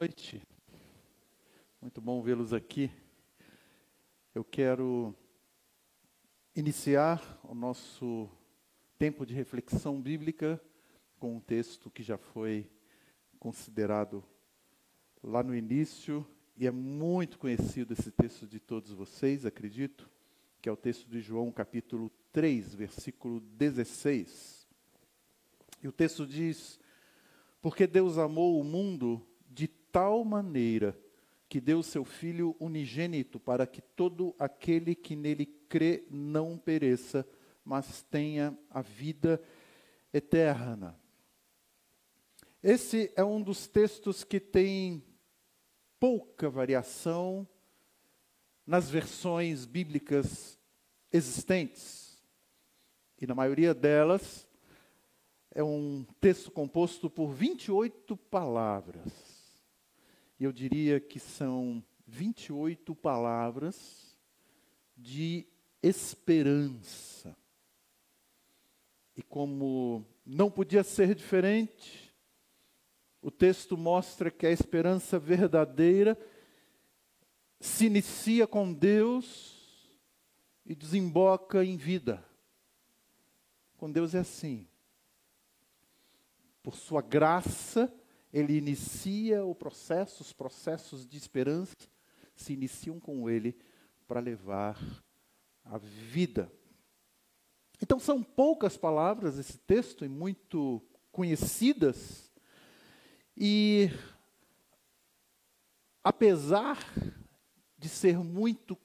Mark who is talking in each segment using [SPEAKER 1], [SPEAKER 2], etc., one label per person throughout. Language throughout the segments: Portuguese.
[SPEAKER 1] noite. Muito bom vê-los aqui. Eu quero iniciar o nosso tempo de reflexão bíblica com um texto que já foi considerado lá no início e é muito conhecido esse texto de todos vocês, acredito, que é o texto de João, capítulo 3, versículo 16. E o texto diz: Porque Deus amou o mundo tal maneira que deu seu Filho unigênito para que todo aquele que nele crê não pereça, mas tenha a vida eterna. Esse é um dos textos que tem pouca variação nas versões bíblicas existentes. E na maioria delas, é um texto composto por 28 palavras. Eu diria que são 28 palavras de esperança. E como não podia ser diferente, o texto mostra que a esperança verdadeira se inicia com Deus e desemboca em vida. Com Deus é assim. Por sua graça, ele inicia o processo, os processos de esperança se iniciam com ele para levar a vida. Então são poucas palavras esse texto e muito conhecidas. E apesar de ser muito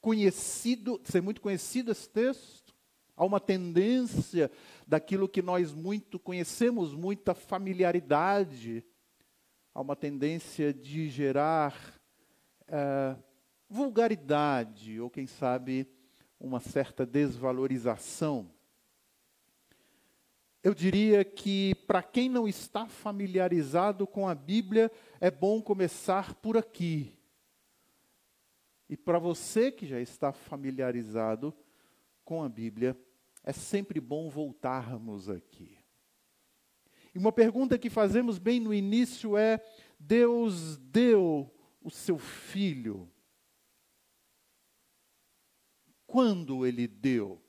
[SPEAKER 1] conhecido, ser muito conhecido esse texto, há uma tendência daquilo que nós muito conhecemos, muita familiaridade há uma tendência de gerar uh, vulgaridade, ou quem sabe, uma certa desvalorização. Eu diria que, para quem não está familiarizado com a Bíblia, é bom começar por aqui. E para você que já está familiarizado com a Bíblia, é sempre bom voltarmos aqui. E uma pergunta que fazemos bem no início é: Deus deu o seu filho? Quando ele deu?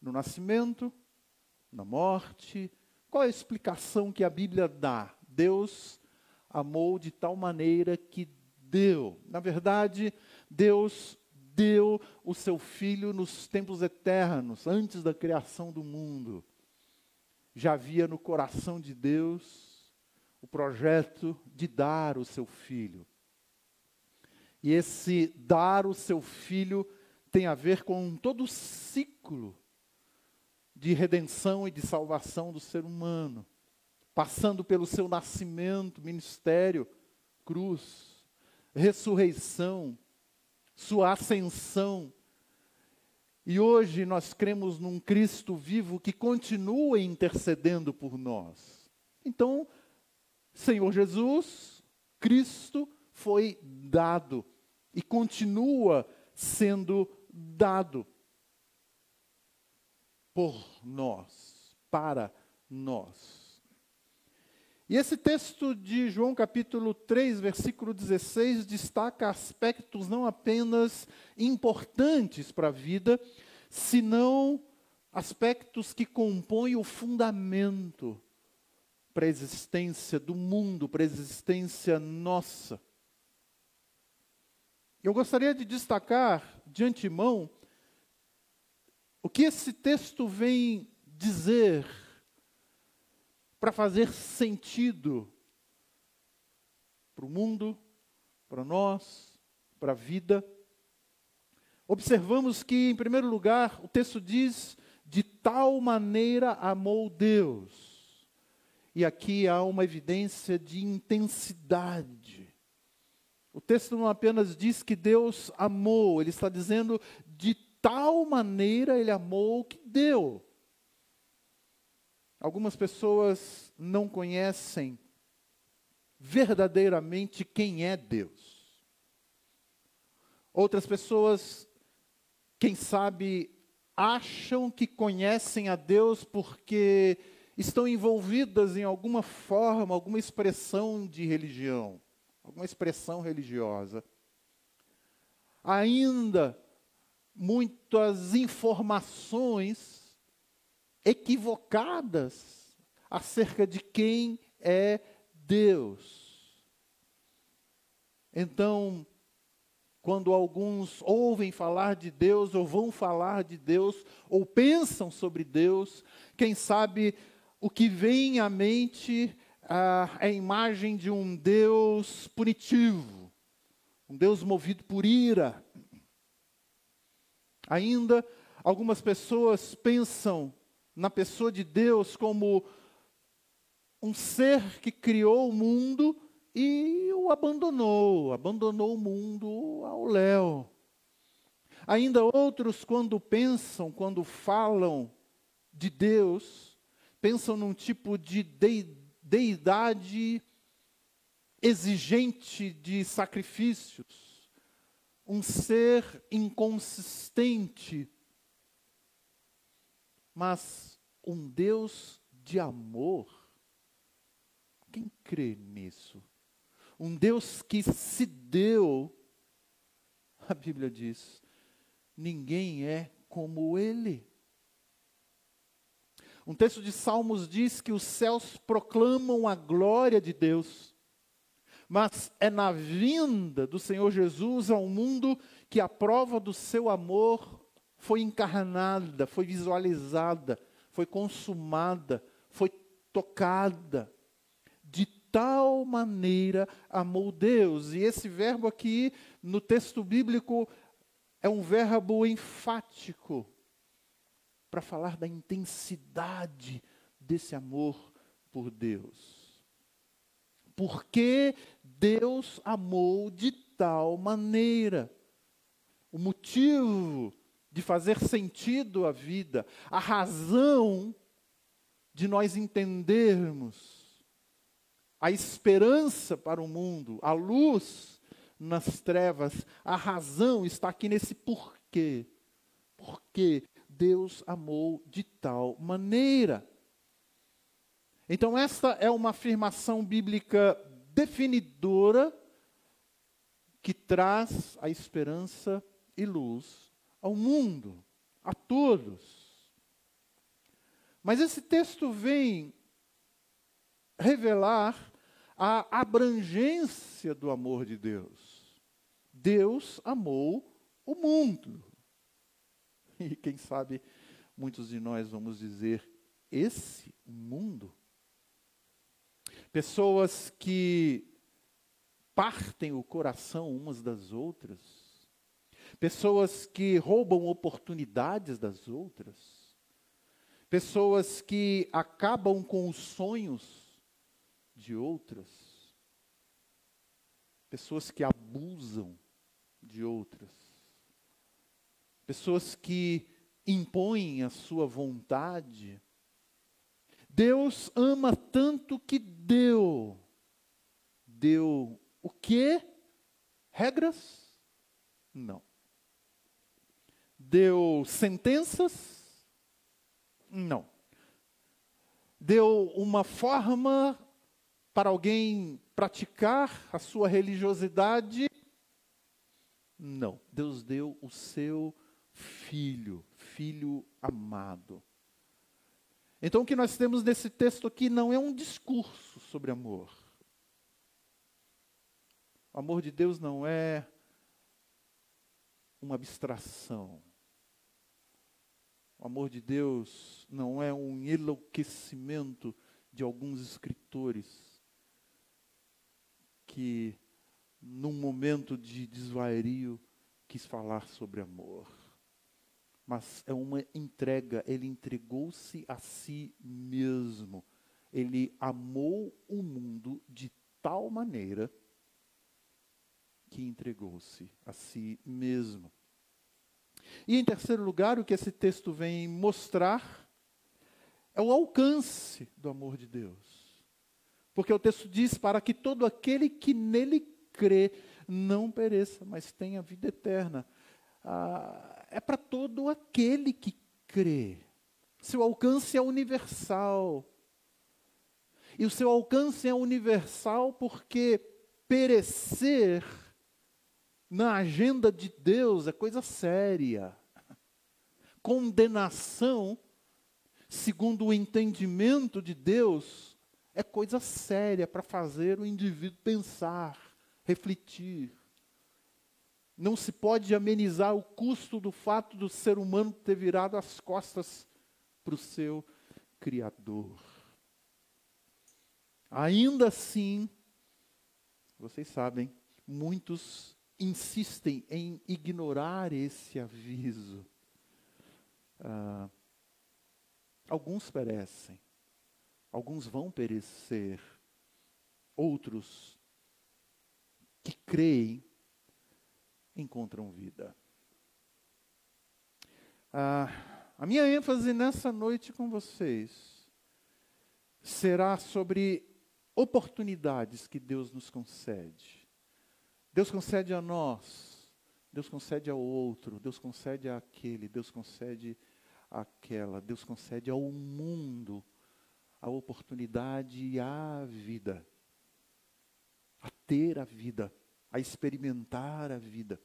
[SPEAKER 1] No nascimento? Na morte? Qual é a explicação que a Bíblia dá? Deus amou de tal maneira que deu. Na verdade, Deus deu o seu filho nos tempos eternos, antes da criação do mundo já havia no coração de Deus o projeto de dar o seu filho. E esse dar o seu filho tem a ver com todo o ciclo de redenção e de salvação do ser humano, passando pelo seu nascimento, ministério, cruz, ressurreição, sua ascensão, e hoje nós cremos num Cristo vivo que continua intercedendo por nós. Então, Senhor Jesus, Cristo foi dado e continua sendo dado por nós, para nós. E esse texto de João capítulo 3, versículo 16, destaca aspectos não apenas importantes para a vida, senão aspectos que compõem o fundamento para a existência do mundo, para a existência nossa. Eu gostaria de destacar de antemão o que esse texto vem dizer para fazer sentido para o mundo, para nós, para a vida. Observamos que, em primeiro lugar, o texto diz: de tal maneira amou Deus. E aqui há uma evidência de intensidade. O texto não apenas diz que Deus amou, ele está dizendo de tal maneira ele amou que deu. Algumas pessoas não conhecem verdadeiramente quem é Deus. Outras pessoas, quem sabe, acham que conhecem a Deus porque estão envolvidas em alguma forma, alguma expressão de religião. alguma expressão religiosa. Ainda muitas informações equivocadas acerca de quem é Deus. Então, quando alguns ouvem falar de Deus, ou vão falar de Deus, ou pensam sobre Deus, quem sabe o que vem à mente ah, é a imagem de um Deus punitivo, um Deus movido por ira. Ainda, algumas pessoas pensam na pessoa de Deus como um ser que criou o mundo e o abandonou, abandonou o mundo ao léu. Ainda outros, quando pensam, quando falam de Deus, pensam num tipo de deidade exigente de sacrifícios, um ser inconsistente, mas um Deus de amor. Quem crê nisso? um Deus que se deu, a Bíblia diz, ninguém é como Ele. Um texto de Salmos diz que os céus proclamam a glória de Deus, mas é na vinda do Senhor Jesus ao mundo que a prova do seu amor foi encarnada, foi visualizada, foi consumada, foi tocada tal maneira amou Deus. E esse verbo aqui no texto bíblico é um verbo enfático para falar da intensidade desse amor por Deus. Porque Deus amou de tal maneira. O motivo de fazer sentido a vida, a razão de nós entendermos a esperança para o mundo, a luz nas trevas, a razão está aqui nesse porquê. Porque Deus amou de tal maneira. Então, esta é uma afirmação bíblica definidora que traz a esperança e luz ao mundo, a todos. Mas esse texto vem revelar a abrangência do amor de Deus. Deus amou o mundo. E quem sabe muitos de nós vamos dizer esse mundo. Pessoas que partem o coração umas das outras. Pessoas que roubam oportunidades das outras. Pessoas que acabam com os sonhos de outras, pessoas que abusam de outras, pessoas que impõem a sua vontade. Deus ama tanto que deu. Deu o quê? Regras? Não. Deu sentenças? Não. Deu uma forma para alguém praticar a sua religiosidade? Não. Deus deu o seu filho, filho amado. Então, o que nós temos nesse texto aqui não é um discurso sobre amor. O amor de Deus não é uma abstração. O amor de Deus não é um enlouquecimento de alguns escritores que, num momento de desvario, quis falar sobre amor. Mas é uma entrega, ele entregou-se a si mesmo. Ele amou o mundo de tal maneira que entregou-se a si mesmo. E em terceiro lugar, o que esse texto vem mostrar é o alcance do amor de Deus. Porque o texto diz: para que todo aquele que nele crê não pereça, mas tenha vida eterna. Ah, é para todo aquele que crê. Seu alcance é universal. E o seu alcance é universal porque perecer na agenda de Deus é coisa séria. Condenação, segundo o entendimento de Deus, é coisa séria para fazer o indivíduo pensar, refletir. Não se pode amenizar o custo do fato do ser humano ter virado as costas para o seu Criador. Ainda assim, vocês sabem, muitos insistem em ignorar esse aviso. Ah, alguns perecem, alguns vão perecer, outros que creem encontram vida. Ah, a minha ênfase nessa noite com vocês será sobre oportunidades que Deus nos concede Deus concede a nós, Deus concede ao outro, Deus concede àquele, Deus concede àquela, Deus concede ao mundo a oportunidade e a vida, a ter a vida, a experimentar a vida,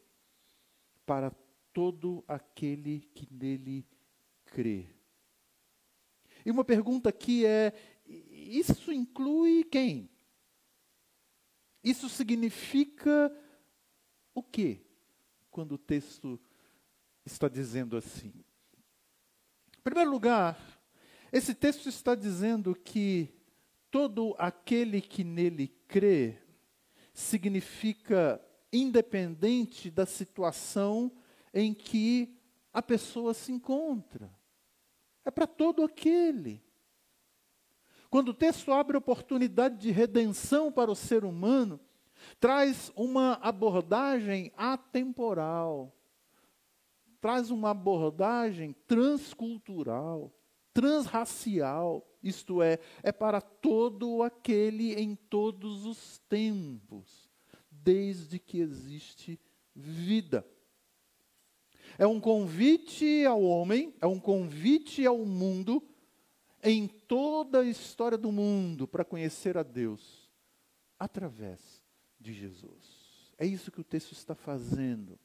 [SPEAKER 1] para todo aquele que nele crê. E uma pergunta aqui é: isso inclui quem? Isso significa o quê? Quando o texto está dizendo assim. Em primeiro lugar, esse texto está dizendo que todo aquele que nele crê significa independente da situação em que a pessoa se encontra. É para todo aquele. Quando o texto abre oportunidade de redenção para o ser humano, traz uma abordagem atemporal, traz uma abordagem transcultural, transracial, isto é, é para todo aquele em todos os tempos, desde que existe vida. É um convite ao homem, é um convite ao mundo em toda a história do mundo para conhecer a Deus através de Jesus. É isso que o texto está fazendo.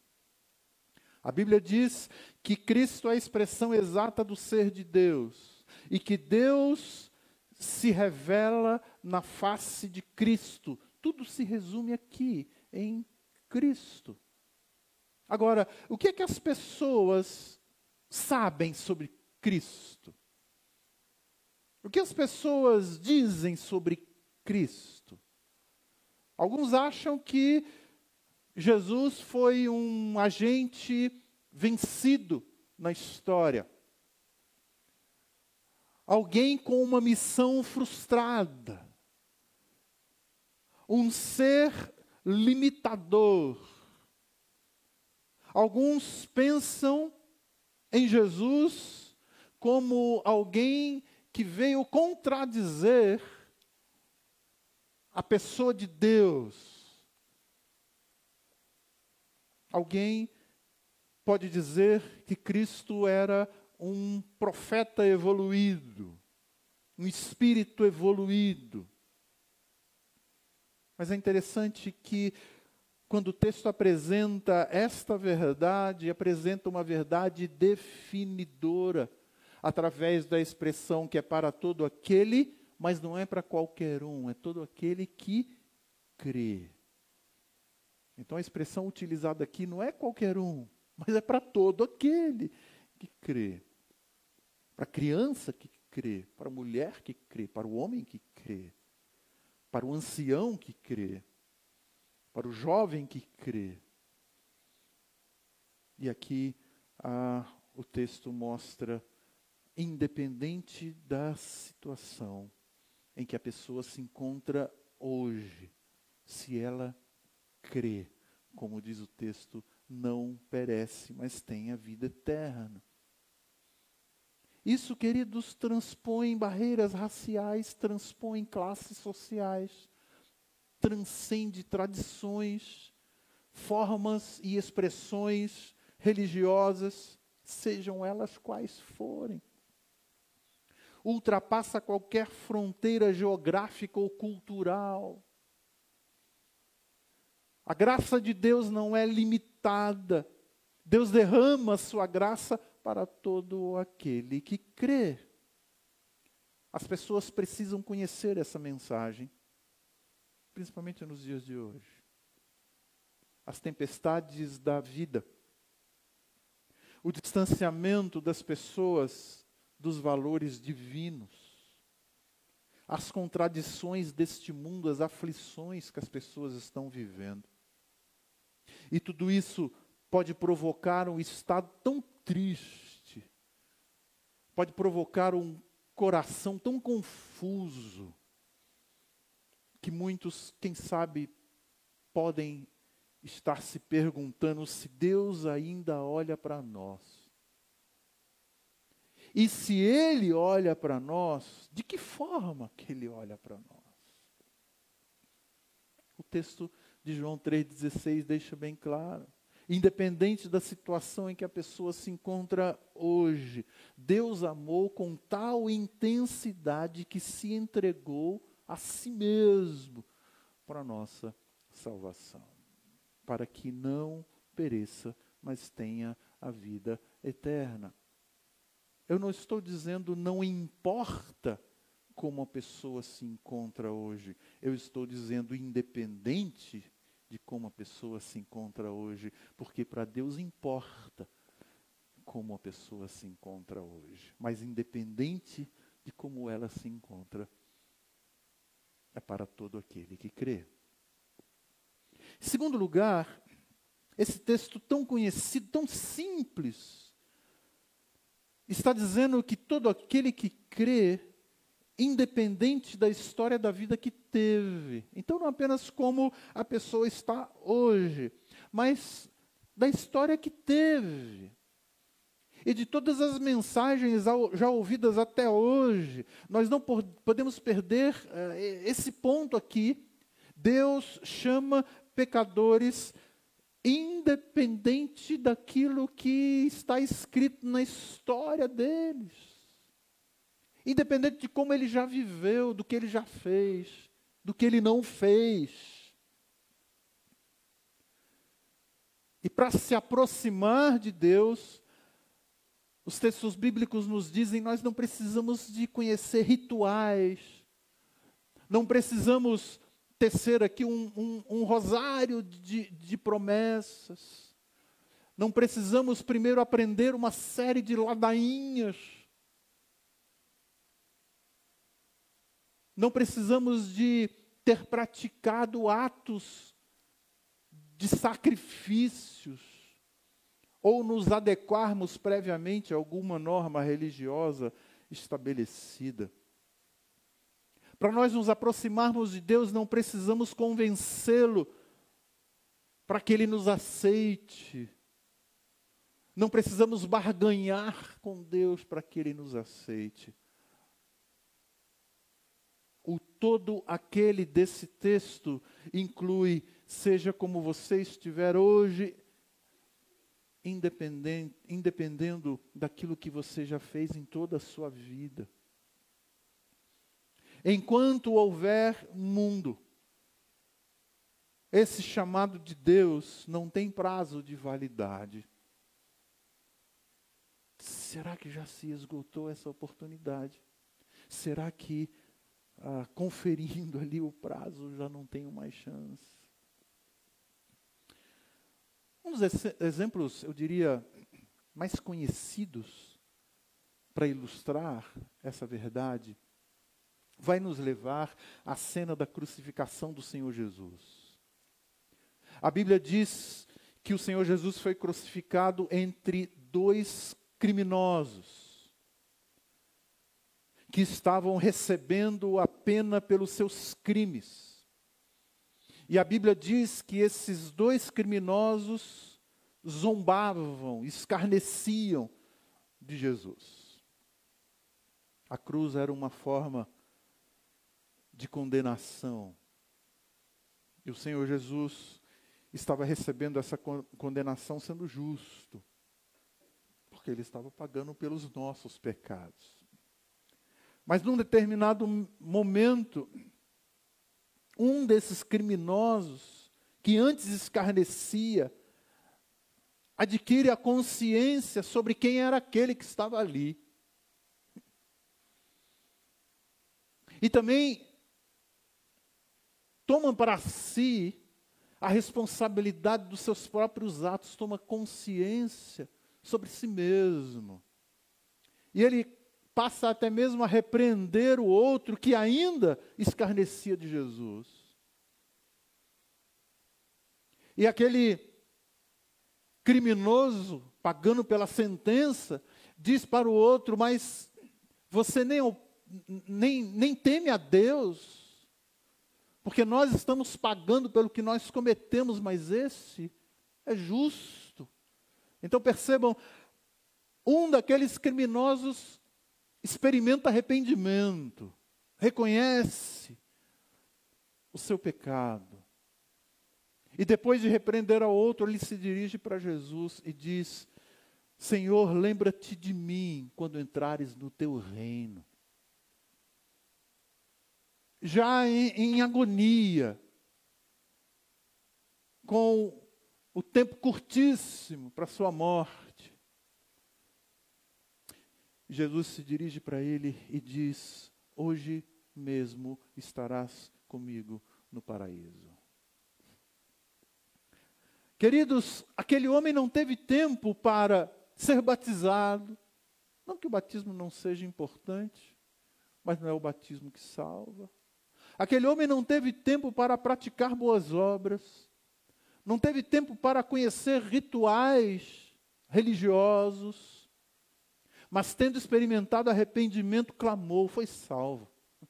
[SPEAKER 1] A Bíblia diz que Cristo é a expressão exata do ser de Deus e que Deus se revela na face de Cristo. Tudo se resume aqui em Cristo. Agora, o que é que as pessoas sabem sobre Cristo? O que as pessoas dizem sobre Cristo? Alguns acham que Jesus foi um agente vencido na história. Alguém com uma missão frustrada. Um ser limitador. Alguns pensam em Jesus como alguém que veio contradizer a pessoa de Deus. Alguém pode dizer que Cristo era um profeta evoluído, um espírito evoluído. Mas é interessante que, quando o texto apresenta esta verdade, apresenta uma verdade definidora através da expressão que é para todo aquele, mas não é para qualquer um, é todo aquele que crê. Então a expressão utilizada aqui não é qualquer um, mas é para todo aquele que crê. Para a criança que crê, para a mulher que crê, para o homem que crê, para o ancião que crê, para o jovem que crê. E aqui ah, o texto mostra independente da situação em que a pessoa se encontra hoje, se ela crê, como diz o texto, não perece, mas tem a vida eterna. Isso, queridos, transpõe barreiras raciais, transpõe classes sociais, transcende tradições, formas e expressões religiosas, sejam elas quais forem ultrapassa qualquer fronteira geográfica ou cultural. A graça de Deus não é limitada. Deus derrama a sua graça para todo aquele que crê. As pessoas precisam conhecer essa mensagem, principalmente nos dias de hoje. As tempestades da vida, o distanciamento das pessoas dos valores divinos, as contradições deste mundo, as aflições que as pessoas estão vivendo. E tudo isso pode provocar um estado tão triste, pode provocar um coração tão confuso, que muitos, quem sabe, podem estar se perguntando se Deus ainda olha para nós. E se Ele olha para nós, de que forma que Ele olha para nós? O texto de João 3,16 deixa bem claro. Independente da situação em que a pessoa se encontra hoje, Deus amou com tal intensidade que se entregou a si mesmo para a nossa salvação, para que não pereça, mas tenha a vida eterna. Eu não estou dizendo não importa como a pessoa se encontra hoje. Eu estou dizendo independente de como a pessoa se encontra hoje, porque para Deus importa como a pessoa se encontra hoje, mas independente de como ela se encontra, é para todo aquele que crê. Em segundo lugar, esse texto tão conhecido, tão simples, está dizendo que todo aquele que crê independente da história da vida que teve. Então, não apenas como a pessoa está hoje, mas da história que teve. E de todas as mensagens já ouvidas até hoje, nós não podemos perder uh, esse ponto aqui. Deus chama pecadores independente daquilo que está escrito na história deles. Independente de como ele já viveu, do que ele já fez, do que ele não fez. E para se aproximar de Deus, os textos bíblicos nos dizem nós não precisamos de conhecer rituais, não precisamos tecer aqui um, um, um rosário de, de promessas, não precisamos primeiro aprender uma série de ladainhas Não precisamos de ter praticado atos de sacrifícios ou nos adequarmos previamente a alguma norma religiosa estabelecida. Para nós nos aproximarmos de Deus, não precisamos convencê-lo para que ele nos aceite. Não precisamos barganhar com Deus para que ele nos aceite o todo aquele desse texto inclui, seja como você estiver hoje, independendo daquilo que você já fez em toda a sua vida. Enquanto houver mundo, esse chamado de Deus não tem prazo de validade. Será que já se esgotou essa oportunidade? Será que ah, conferindo ali o prazo, já não tenho mais chance. Um dos exemplos, eu diria, mais conhecidos para ilustrar essa verdade, vai nos levar à cena da crucificação do Senhor Jesus. A Bíblia diz que o Senhor Jesus foi crucificado entre dois criminosos que estavam recebendo a pena pelos seus crimes. E a Bíblia diz que esses dois criminosos zombavam, escarneciam de Jesus. A cruz era uma forma de condenação. E o Senhor Jesus estava recebendo essa condenação sendo justo, porque ele estava pagando pelos nossos pecados. Mas num determinado momento, um desses criminosos que antes escarnecia, adquire a consciência sobre quem era aquele que estava ali. E também toma para si a responsabilidade dos seus próprios atos, toma consciência sobre si mesmo. E ele passa até mesmo a repreender o outro que ainda escarnecia de Jesus. E aquele criminoso, pagando pela sentença, diz para o outro: Mas você nem, nem, nem teme a Deus, porque nós estamos pagando pelo que nós cometemos, mas esse é justo. Então percebam, um daqueles criminosos experimenta arrependimento, reconhece o seu pecado. E depois de repreender ao outro, ele se dirige para Jesus e diz: Senhor, lembra-te de mim quando entrares no teu reino. Já em, em agonia, com o tempo curtíssimo para sua morte, Jesus se dirige para ele e diz: Hoje mesmo estarás comigo no paraíso. Queridos, aquele homem não teve tempo para ser batizado. Não que o batismo não seja importante, mas não é o batismo que salva. Aquele homem não teve tempo para praticar boas obras. Não teve tempo para conhecer rituais religiosos mas tendo experimentado arrependimento, clamou, foi salvo. O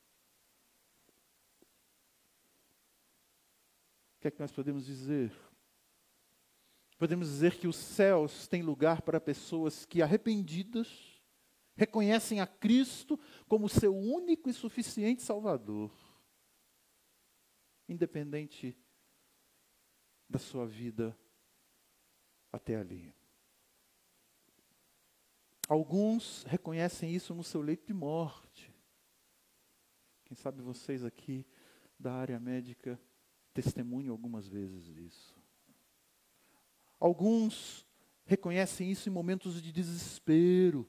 [SPEAKER 1] que é que nós podemos dizer? Podemos dizer que os céus têm lugar para pessoas que, arrependidas, reconhecem a Cristo como seu único e suficiente Salvador, independente da sua vida até ali. Alguns reconhecem isso no seu leito de morte. Quem sabe vocês aqui da área médica testemunham algumas vezes isso. Alguns reconhecem isso em momentos de desespero.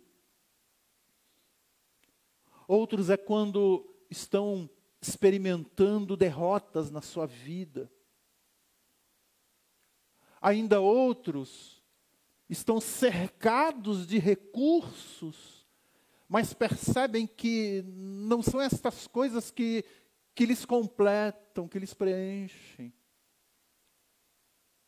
[SPEAKER 1] Outros é quando estão experimentando derrotas na sua vida. Ainda outros estão cercados de recursos, mas percebem que não são estas coisas que, que lhes completam, que lhes preenchem.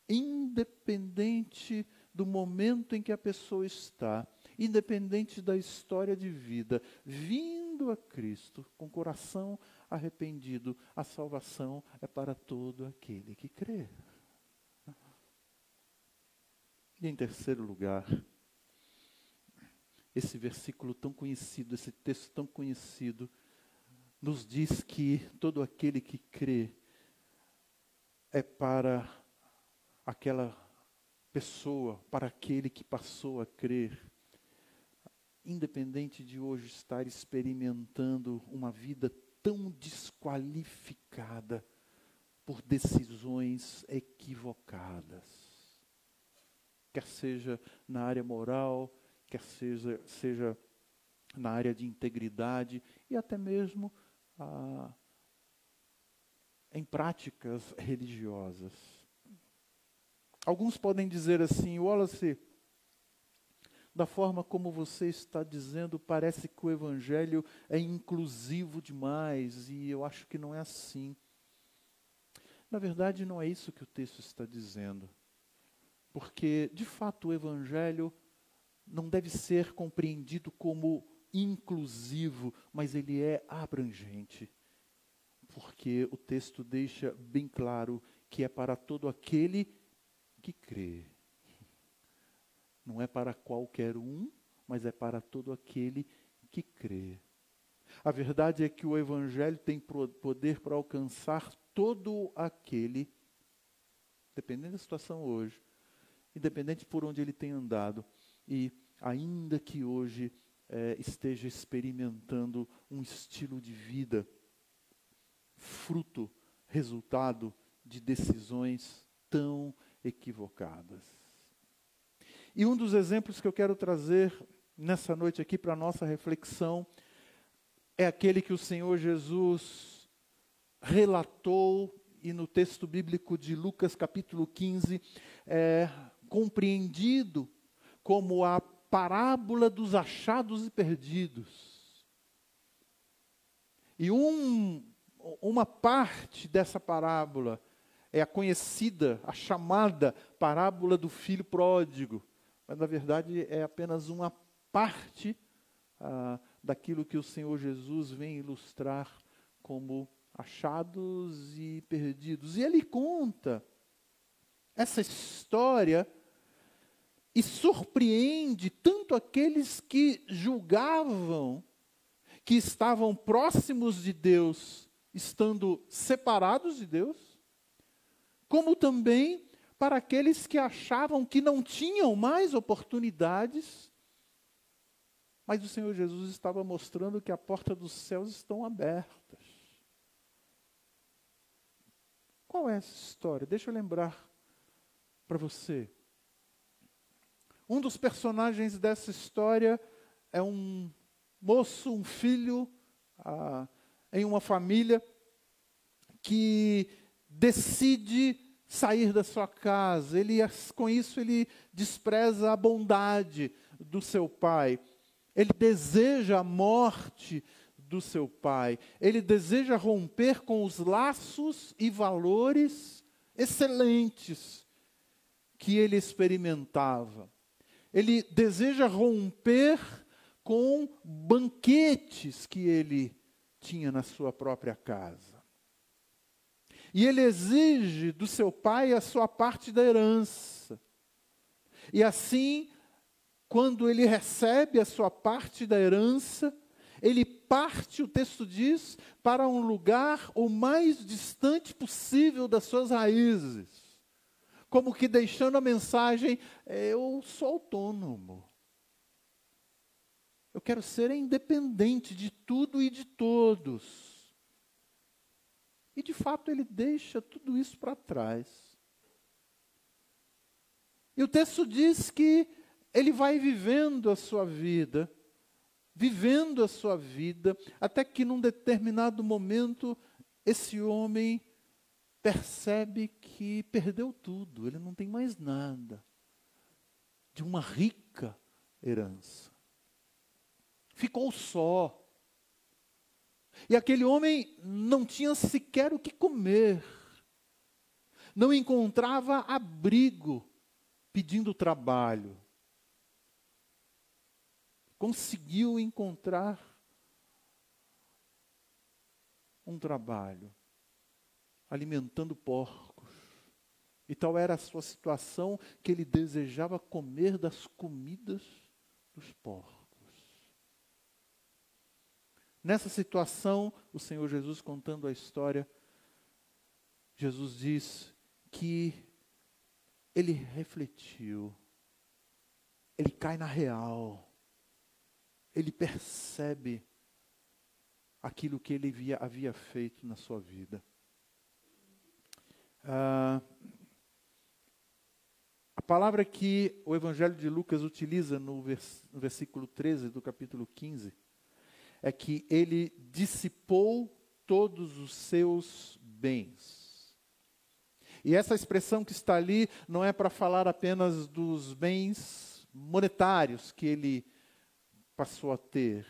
[SPEAKER 1] Independente do momento em que a pessoa está, independente da história de vida, vindo a Cristo com coração arrependido, a salvação é para todo aquele que crê. E em terceiro lugar, esse versículo tão conhecido, esse texto tão conhecido, nos diz que todo aquele que crê é para aquela pessoa, para aquele que passou a crer, independente de hoje estar experimentando uma vida tão desqualificada por decisões equivocadas quer seja na área moral, quer seja, seja na área de integridade e até mesmo ah, em práticas religiosas. Alguns podem dizer assim, Wallace, da forma como você está dizendo, parece que o Evangelho é inclusivo demais, e eu acho que não é assim. Na verdade, não é isso que o texto está dizendo. Porque, de fato, o Evangelho não deve ser compreendido como inclusivo, mas ele é abrangente. Porque o texto deixa bem claro que é para todo aquele que crê. Não é para qualquer um, mas é para todo aquele que crê. A verdade é que o Evangelho tem poder para alcançar todo aquele, dependendo da situação hoje, independente por onde ele tenha andado, e ainda que hoje é, esteja experimentando um estilo de vida fruto, resultado de decisões tão equivocadas. E um dos exemplos que eu quero trazer nessa noite aqui para a nossa reflexão é aquele que o Senhor Jesus relatou e no texto bíblico de Lucas capítulo 15 é compreendido como a parábola dos achados e perdidos. E um, uma parte dessa parábola é a conhecida, a chamada parábola do filho pródigo, mas na verdade é apenas uma parte ah, daquilo que o Senhor Jesus vem ilustrar como achados e perdidos. E ele conta essa história e surpreende tanto aqueles que julgavam que estavam próximos de Deus, estando separados de Deus, como também para aqueles que achavam que não tinham mais oportunidades mas o Senhor Jesus estava mostrando que a porta dos céus estão abertas. Qual é essa história? Deixa eu lembrar para você. Um dos personagens dessa história é um moço, um filho, ah, em uma família, que decide sair da sua casa. Ele, com isso, ele despreza a bondade do seu pai. Ele deseja a morte do seu pai. Ele deseja romper com os laços e valores excelentes que ele experimentava. Ele deseja romper com banquetes que ele tinha na sua própria casa. E ele exige do seu pai a sua parte da herança. E assim quando ele recebe a sua parte da herança, ele parte, o texto diz, para um lugar o mais distante possível das suas raízes. Como que deixando a mensagem: eu sou autônomo. Eu quero ser independente de tudo e de todos. E de fato ele deixa tudo isso para trás. E o texto diz que ele vai vivendo a sua vida, vivendo a sua vida, até que num determinado momento esse homem percebe que perdeu tudo, ele não tem mais nada de uma rica herança. Ficou só. E aquele homem não tinha sequer o que comer, não encontrava abrigo pedindo trabalho conseguiu encontrar um trabalho, alimentando porcos. E tal era a sua situação que ele desejava comer das comidas dos porcos. Nessa situação, o Senhor Jesus contando a história, Jesus diz que ele refletiu, ele cai na real ele percebe aquilo que ele via, havia feito na sua vida. Ah, a palavra que o Evangelho de Lucas utiliza no, vers, no versículo 13 do capítulo 15 é que ele dissipou todos os seus bens. E essa expressão que está ali não é para falar apenas dos bens monetários que ele passou a ter.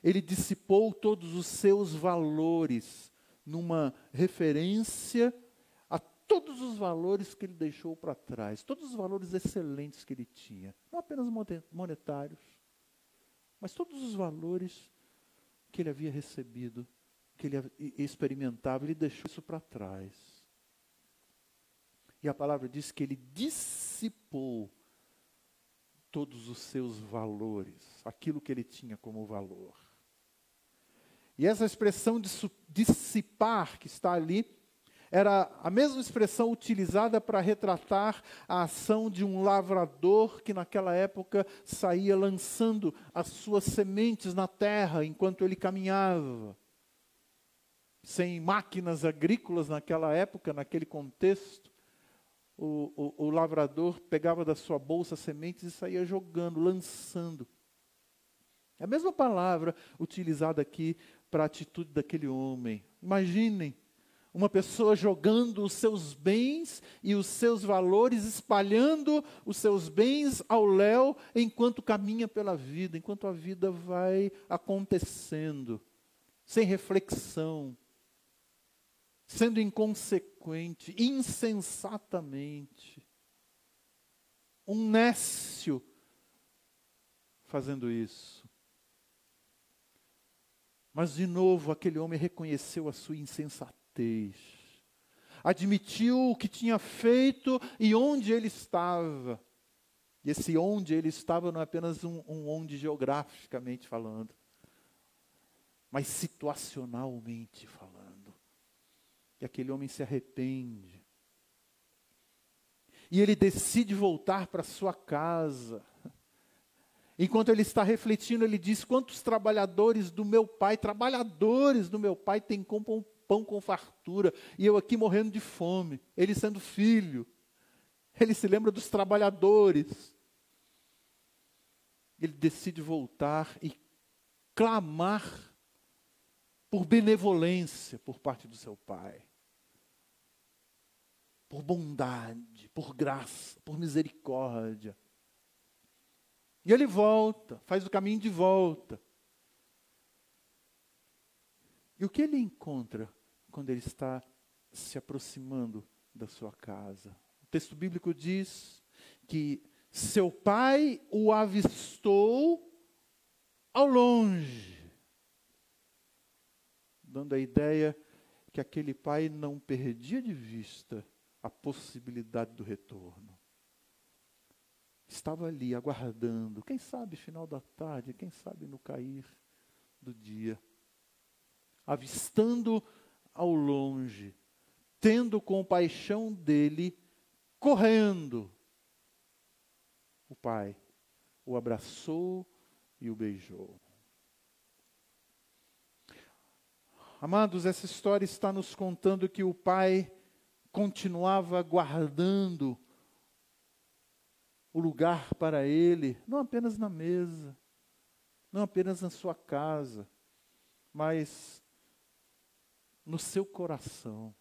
[SPEAKER 1] Ele dissipou todos os seus valores numa referência a todos os valores que ele deixou para trás, todos os valores excelentes que ele tinha, não apenas monetários, mas todos os valores que ele havia recebido, que ele experimentava, ele deixou isso para trás. E a palavra diz que ele dissipou todos os seus valores, aquilo que ele tinha como valor. E essa expressão de dissipar que está ali, era a mesma expressão utilizada para retratar a ação de um lavrador que naquela época saía lançando as suas sementes na terra enquanto ele caminhava. Sem máquinas agrícolas naquela época, naquele contexto, o, o, o lavrador pegava da sua bolsa sementes e saía jogando, lançando. É a mesma palavra utilizada aqui para a atitude daquele homem. Imaginem uma pessoa jogando os seus bens e os seus valores, espalhando os seus bens ao léu enquanto caminha pela vida, enquanto a vida vai acontecendo, sem reflexão, sendo inconsequente, insensatamente. Um nécio fazendo isso. Mas, de novo, aquele homem reconheceu a sua insensatez, admitiu o que tinha feito e onde ele estava. Esse onde ele estava não é apenas um, um onde geograficamente falando, mas situacionalmente falando. E aquele homem se arrepende. E ele decide voltar para sua casa. Enquanto ele está refletindo, ele diz: Quantos trabalhadores do meu pai, trabalhadores do meu pai, têm com pão com fartura, e eu aqui morrendo de fome, ele sendo filho. Ele se lembra dos trabalhadores. Ele decide voltar e clamar por benevolência por parte do seu pai, por bondade, por graça, por misericórdia. E ele volta, faz o caminho de volta. E o que ele encontra quando ele está se aproximando da sua casa? O texto bíblico diz que seu pai o avistou ao longe, dando a ideia que aquele pai não perdia de vista a possibilidade do retorno estava ali aguardando, quem sabe final da tarde, quem sabe no cair do dia, avistando ao longe, tendo compaixão dele, correndo. O pai o abraçou e o beijou. Amados, essa história está nos contando que o pai continuava guardando o lugar para ele, não apenas na mesa, não apenas na sua casa, mas no seu coração,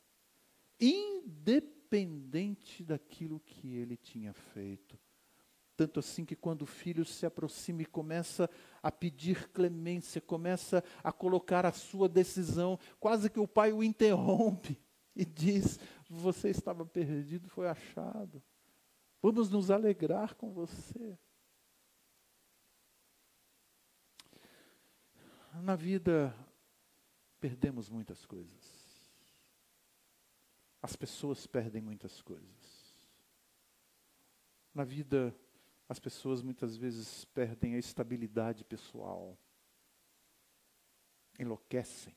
[SPEAKER 1] independente daquilo que ele tinha feito. Tanto assim que quando o filho se aproxima e começa a pedir clemência, começa a colocar a sua decisão, quase que o pai o interrompe e diz: Você estava perdido, foi achado. Vamos nos alegrar com você. Na vida, perdemos muitas coisas. As pessoas perdem muitas coisas. Na vida, as pessoas muitas vezes perdem a estabilidade pessoal, enlouquecem.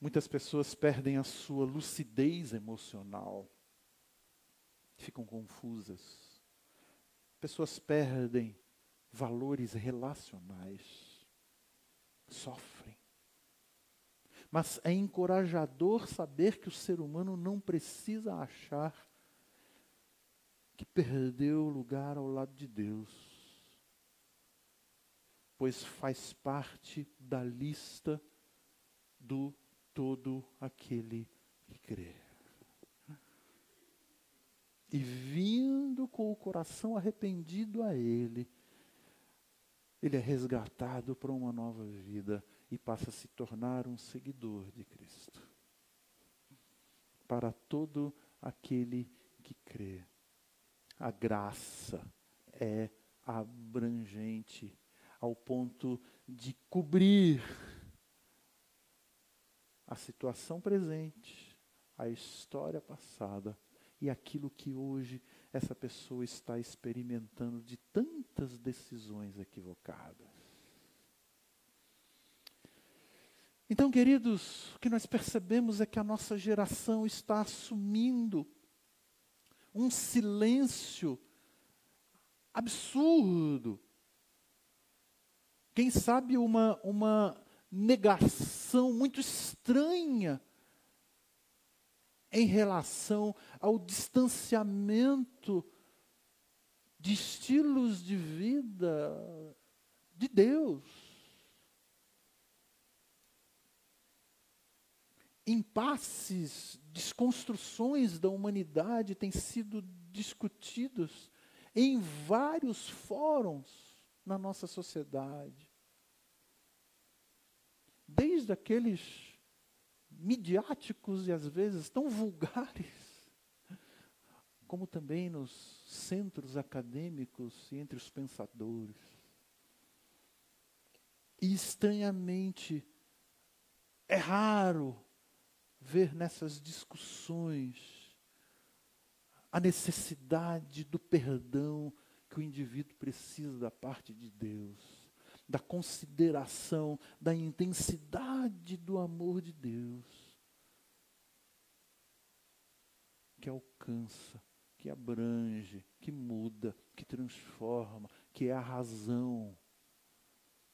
[SPEAKER 1] Muitas pessoas perdem a sua lucidez emocional ficam confusas. Pessoas perdem valores relacionais, sofrem. Mas é encorajador saber que o ser humano não precisa achar que perdeu lugar ao lado de Deus, pois faz parte da lista do todo aquele que crê e vindo com o coração arrependido a Ele, ele é resgatado para uma nova vida e passa a se tornar um seguidor de Cristo. Para todo aquele que crê, a graça é abrangente ao ponto de cobrir a situação presente, a história passada e aquilo que hoje essa pessoa está experimentando de tantas decisões equivocadas. Então, queridos, o que nós percebemos é que a nossa geração está assumindo um silêncio absurdo. Quem sabe uma, uma negação muito estranha em relação ao distanciamento de estilos de vida de Deus. Impasses, desconstruções da humanidade têm sido discutidos em vários fóruns na nossa sociedade. Desde aqueles midiáticos e às vezes tão vulgares, como também nos centros acadêmicos e entre os pensadores. E estranhamente, é raro ver nessas discussões a necessidade do perdão que o indivíduo precisa da parte de Deus, da consideração, da intensidade do amor de Deus, que alcança, que abrange, que muda, que transforma, que é a razão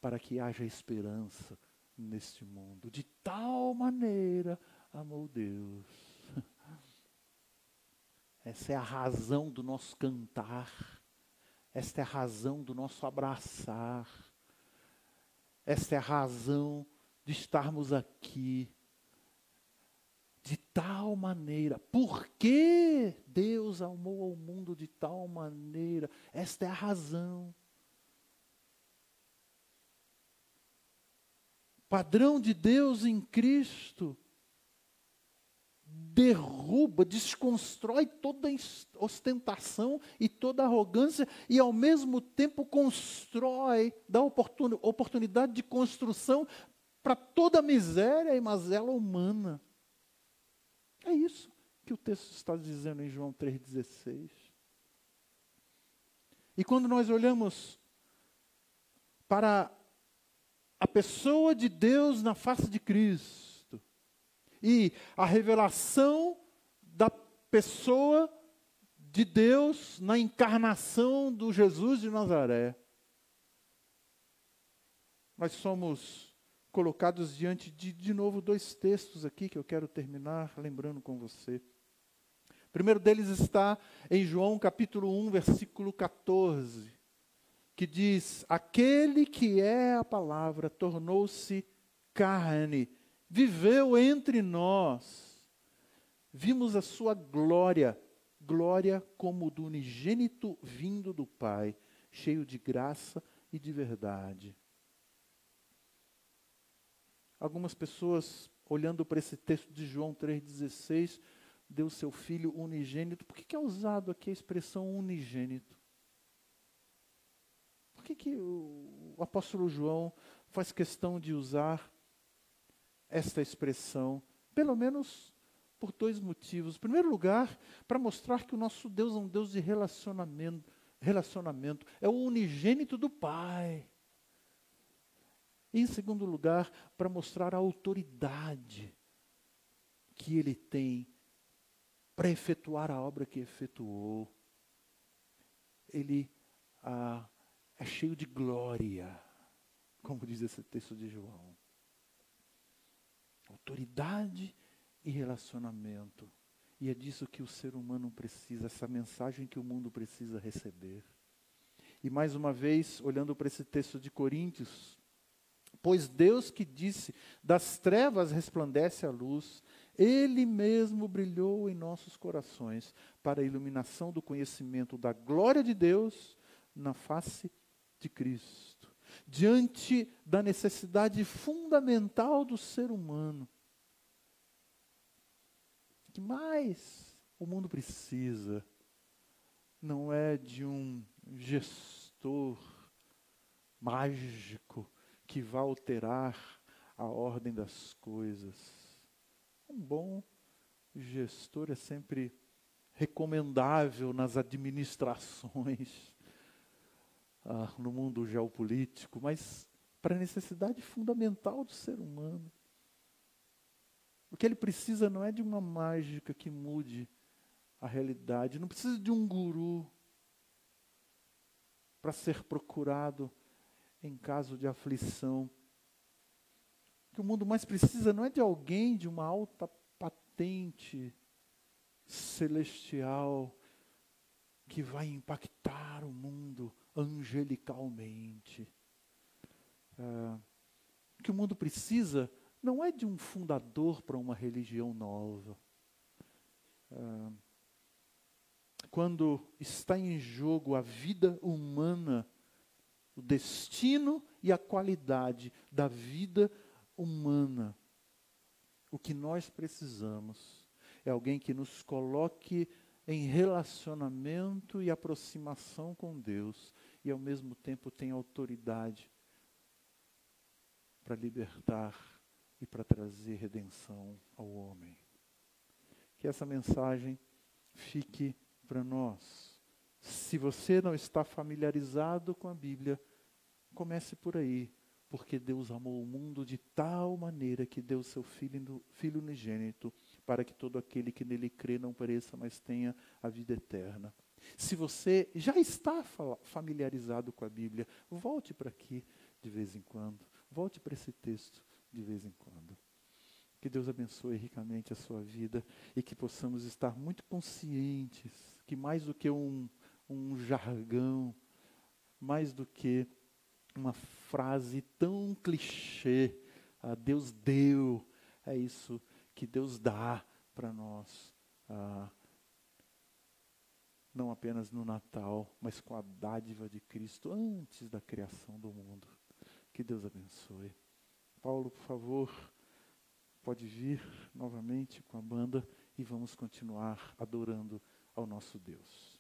[SPEAKER 1] para que haja esperança neste mundo. De tal maneira amou Deus. Essa é a razão do nosso cantar. Esta é a razão do nosso abraçar. Esta é a razão de estarmos aqui. De tal maneira. Por que Deus amou ao mundo de tal maneira? Esta é a razão. Padrão de Deus em Cristo derruba, desconstrói toda ostentação e toda arrogância e ao mesmo tempo constrói, dá oportunidade de construção para toda a miséria e mazela humana. É isso que o texto está dizendo em João 3,16. E quando nós olhamos para a pessoa de Deus na face de Cristo, e a revelação da pessoa de Deus na encarnação do Jesus de Nazaré. Nós somos colocados diante de, de novo, dois textos aqui que eu quero terminar lembrando com você. O primeiro deles está em João capítulo 1, versículo 14, que diz: Aquele que é a palavra tornou-se carne viveu entre nós. Vimos a sua glória, glória como do unigênito vindo do Pai, cheio de graça e de verdade. Algumas pessoas, olhando para esse texto de João 3,16, deu seu filho unigênito. Por que, que é usado aqui a expressão unigênito? Por que, que o apóstolo João faz questão de usar esta expressão, pelo menos por dois motivos. Em primeiro lugar, para mostrar que o nosso Deus é um Deus de relacionamento, relacionamento, é o unigênito do Pai. E, em segundo lugar, para mostrar a autoridade que ele tem para efetuar a obra que efetuou. Ele ah, é cheio de glória, como diz esse texto de João autoridade e relacionamento. E é disso que o ser humano precisa, essa mensagem que o mundo precisa receber. E mais uma vez, olhando para esse texto de Coríntios, pois Deus que disse: das trevas resplandece a luz, Ele mesmo brilhou em nossos corações para a iluminação do conhecimento da glória de Deus na face de Cristo. Diante da necessidade fundamental do ser humano, que mais o mundo precisa não é de um gestor mágico que vá alterar a ordem das coisas. Um bom gestor é sempre recomendável nas administrações, ah, no mundo geopolítico, mas para a necessidade fundamental do ser humano. O que ele precisa não é de uma mágica que mude a realidade, não precisa de um guru para ser procurado em caso de aflição. O que o mundo mais precisa não é de alguém de uma alta patente celestial que vai impactar o mundo angelicalmente. Ah, o que o mundo precisa não é de um fundador para uma religião nova. Ah, quando está em jogo a vida humana, o destino e a qualidade da vida humana, o que nós precisamos é alguém que nos coloque em relacionamento e aproximação com Deus e ao mesmo tempo tem autoridade para libertar e para trazer redenção ao homem. Que essa mensagem fique para nós. Se você não está familiarizado com a Bíblia, comece por aí, porque Deus amou o mundo de tal maneira que deu seu filho, filho unigênito para que todo aquele que nele crê não pereça, mas tenha a vida eterna. Se você já está familiarizado com a Bíblia, volte para aqui de vez em quando, volte para esse texto de vez em quando. Que Deus abençoe ricamente a sua vida e que possamos estar muito conscientes que mais do que um, um jargão, mais do que uma frase tão clichê, ah, Deus deu, é isso que Deus dá para nós. Ah, não apenas no Natal, mas com a dádiva de Cristo antes da criação do mundo. Que Deus abençoe. Paulo, por favor, pode vir novamente com a banda e vamos continuar adorando ao nosso Deus.